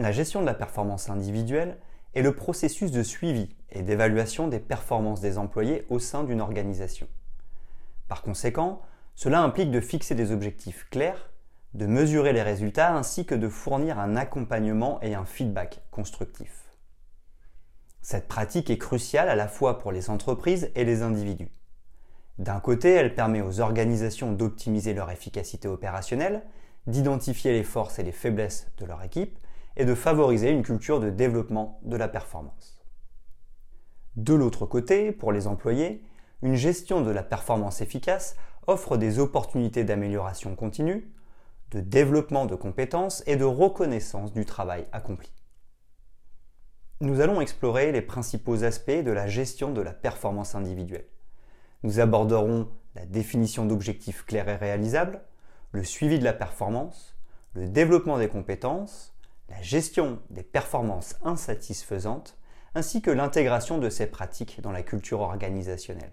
La gestion de la performance individuelle est le processus de suivi et d'évaluation des performances des employés au sein d'une organisation. Par conséquent, cela implique de fixer des objectifs clairs, de mesurer les résultats ainsi que de fournir un accompagnement et un feedback constructif. Cette pratique est cruciale à la fois pour les entreprises et les individus. D'un côté, elle permet aux organisations d'optimiser leur efficacité opérationnelle, d'identifier les forces et les faiblesses de leur équipe et de favoriser une culture de développement de la performance. De l'autre côté, pour les employés, une gestion de la performance efficace offre des opportunités d'amélioration continue, de développement de compétences et de reconnaissance du travail accompli. Nous allons explorer les principaux aspects de la gestion de la performance individuelle. Nous aborderons la définition d'objectifs clairs et réalisables, le suivi de la performance, le développement des compétences, la gestion des performances insatisfaisantes, ainsi que l'intégration de ces pratiques dans la culture organisationnelle.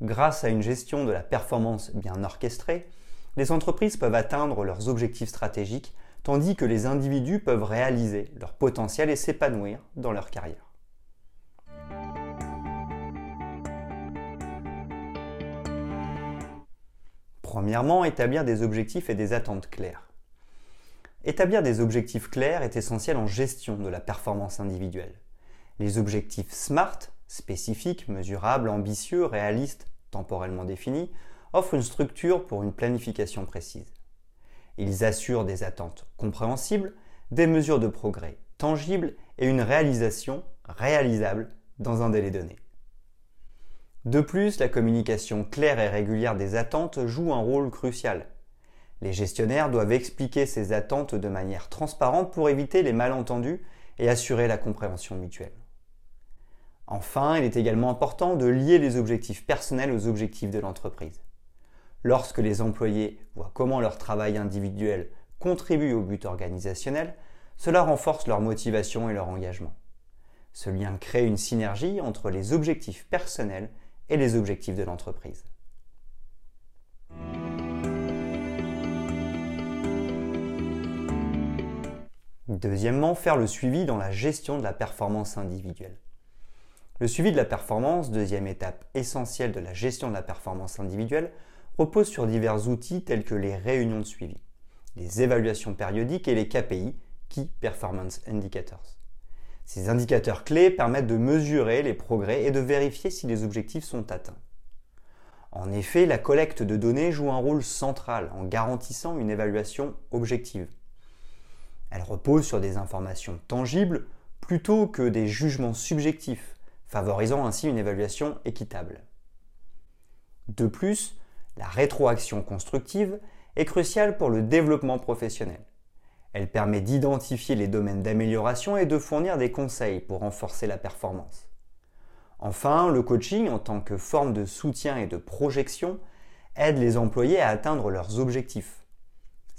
Grâce à une gestion de la performance bien orchestrée, les entreprises peuvent atteindre leurs objectifs stratégiques tandis que les individus peuvent réaliser leur potentiel et s'épanouir dans leur carrière. Premièrement, établir des objectifs et des attentes claires. Établir des objectifs clairs est essentiel en gestion de la performance individuelle. Les objectifs SMART, spécifiques, mesurables, ambitieux, réalistes, temporellement définis, offrent une structure pour une planification précise. Ils assurent des attentes compréhensibles, des mesures de progrès tangibles et une réalisation réalisable dans un délai donné. De plus, la communication claire et régulière des attentes joue un rôle crucial. Les gestionnaires doivent expliquer ces attentes de manière transparente pour éviter les malentendus et assurer la compréhension mutuelle. Enfin, il est également important de lier les objectifs personnels aux objectifs de l'entreprise. Lorsque les employés voient comment leur travail individuel contribue au but organisationnel, cela renforce leur motivation et leur engagement. Ce lien crée une synergie entre les objectifs personnels et les objectifs de l'entreprise. Deuxièmement, faire le suivi dans la gestion de la performance individuelle. Le suivi de la performance, deuxième étape essentielle de la gestion de la performance individuelle, repose sur divers outils tels que les réunions de suivi, les évaluations périodiques et les KPI, Key Performance Indicators. Ces indicateurs clés permettent de mesurer les progrès et de vérifier si les objectifs sont atteints. En effet, la collecte de données joue un rôle central en garantissant une évaluation objective. Elle repose sur des informations tangibles plutôt que des jugements subjectifs, favorisant ainsi une évaluation équitable. De plus, la rétroaction constructive est cruciale pour le développement professionnel. Elle permet d'identifier les domaines d'amélioration et de fournir des conseils pour renforcer la performance. Enfin, le coaching en tant que forme de soutien et de projection aide les employés à atteindre leurs objectifs.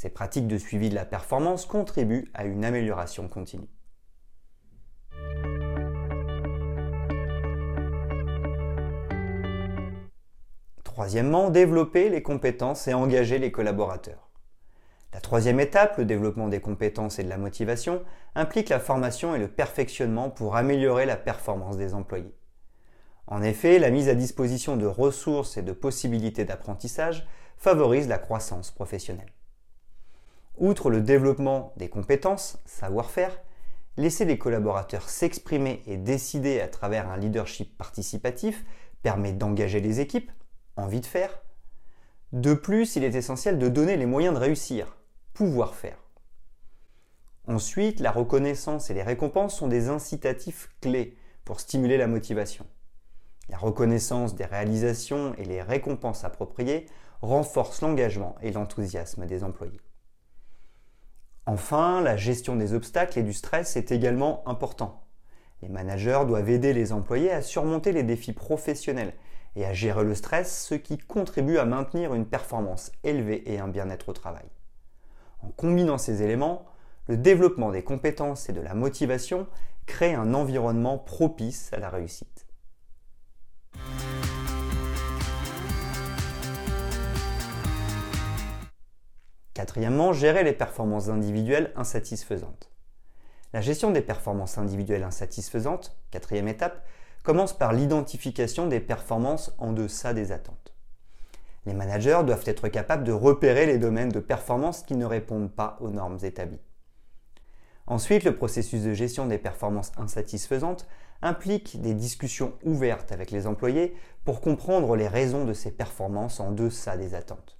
Ces pratiques de suivi de la performance contribuent à une amélioration continue. Troisièmement, développer les compétences et engager les collaborateurs. La troisième étape, le développement des compétences et de la motivation, implique la formation et le perfectionnement pour améliorer la performance des employés. En effet, la mise à disposition de ressources et de possibilités d'apprentissage favorise la croissance professionnelle. Outre le développement des compétences, savoir-faire, laisser les collaborateurs s'exprimer et décider à travers un leadership participatif permet d'engager les équipes, envie de faire. De plus, il est essentiel de donner les moyens de réussir, pouvoir faire. Ensuite, la reconnaissance et les récompenses sont des incitatifs clés pour stimuler la motivation. La reconnaissance des réalisations et les récompenses appropriées renforce l'engagement et l'enthousiasme des employés. Enfin, la gestion des obstacles et du stress est également important. Les managers doivent aider les employés à surmonter les défis professionnels et à gérer le stress, ce qui contribue à maintenir une performance élevée et un bien-être au travail. En combinant ces éléments, le développement des compétences et de la motivation crée un environnement propice à la réussite. Quatrièmement, gérer les performances individuelles insatisfaisantes. La gestion des performances individuelles insatisfaisantes, quatrième étape, commence par l'identification des performances en deçà des attentes. Les managers doivent être capables de repérer les domaines de performance qui ne répondent pas aux normes établies. Ensuite, le processus de gestion des performances insatisfaisantes implique des discussions ouvertes avec les employés pour comprendre les raisons de ces performances en deçà des attentes.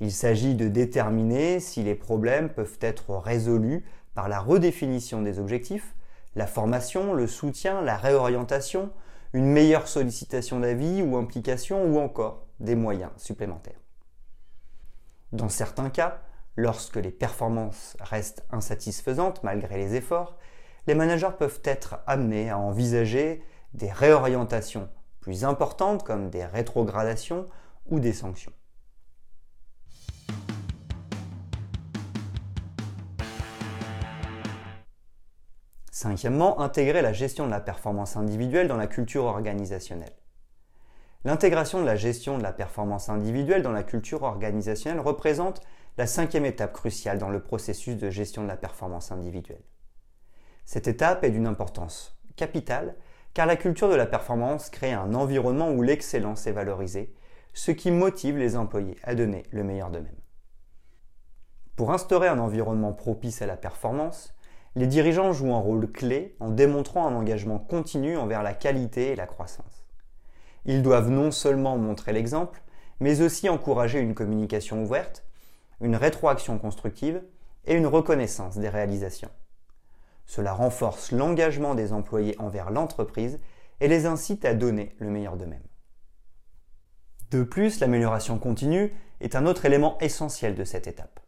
Il s'agit de déterminer si les problèmes peuvent être résolus par la redéfinition des objectifs, la formation, le soutien, la réorientation, une meilleure sollicitation d'avis ou implication ou encore des moyens supplémentaires. Dans certains cas, lorsque les performances restent insatisfaisantes malgré les efforts, les managers peuvent être amenés à envisager des réorientations plus importantes comme des rétrogradations ou des sanctions. Cinquièmement, intégrer la gestion de la performance individuelle dans la culture organisationnelle. L'intégration de la gestion de la performance individuelle dans la culture organisationnelle représente la cinquième étape cruciale dans le processus de gestion de la performance individuelle. Cette étape est d'une importance capitale car la culture de la performance crée un environnement où l'excellence est valorisée, ce qui motive les employés à donner le meilleur d'eux-mêmes. Pour instaurer un environnement propice à la performance, les dirigeants jouent un rôle clé en démontrant un engagement continu envers la qualité et la croissance. Ils doivent non seulement montrer l'exemple, mais aussi encourager une communication ouverte, une rétroaction constructive et une reconnaissance des réalisations. Cela renforce l'engagement des employés envers l'entreprise et les incite à donner le meilleur d'eux-mêmes. De plus, l'amélioration continue est un autre élément essentiel de cette étape.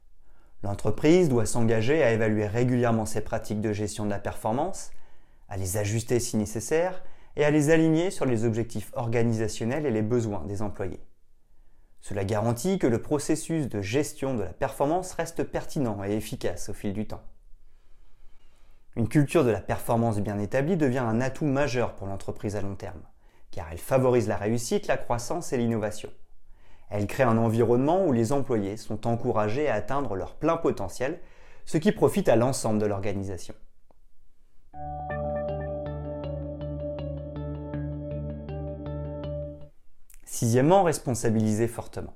L'entreprise doit s'engager à évaluer régulièrement ses pratiques de gestion de la performance, à les ajuster si nécessaire et à les aligner sur les objectifs organisationnels et les besoins des employés. Cela garantit que le processus de gestion de la performance reste pertinent et efficace au fil du temps. Une culture de la performance bien établie devient un atout majeur pour l'entreprise à long terme, car elle favorise la réussite, la croissance et l'innovation. Elle crée un environnement où les employés sont encouragés à atteindre leur plein potentiel, ce qui profite à l'ensemble de l'organisation. Sixièmement, responsabiliser fortement.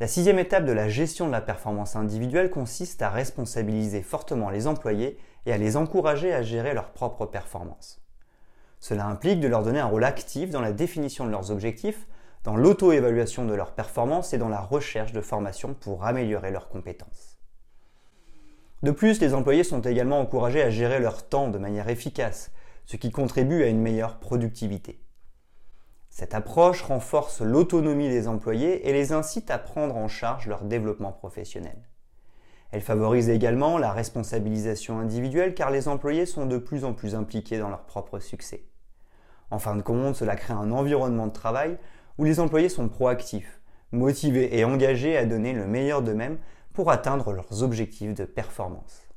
La sixième étape de la gestion de la performance individuelle consiste à responsabiliser fortement les employés et à les encourager à gérer leur propre performance. Cela implique de leur donner un rôle actif dans la définition de leurs objectifs, dans l'auto-évaluation de leurs performances et dans la recherche de formation pour améliorer leurs compétences. De plus, les employés sont également encouragés à gérer leur temps de manière efficace, ce qui contribue à une meilleure productivité. Cette approche renforce l'autonomie des employés et les incite à prendre en charge leur développement professionnel. Elle favorise également la responsabilisation individuelle car les employés sont de plus en plus impliqués dans leur propre succès. En fin de compte, cela crée un environnement de travail où les employés sont proactifs, motivés et engagés à donner le meilleur d'eux-mêmes pour atteindre leurs objectifs de performance.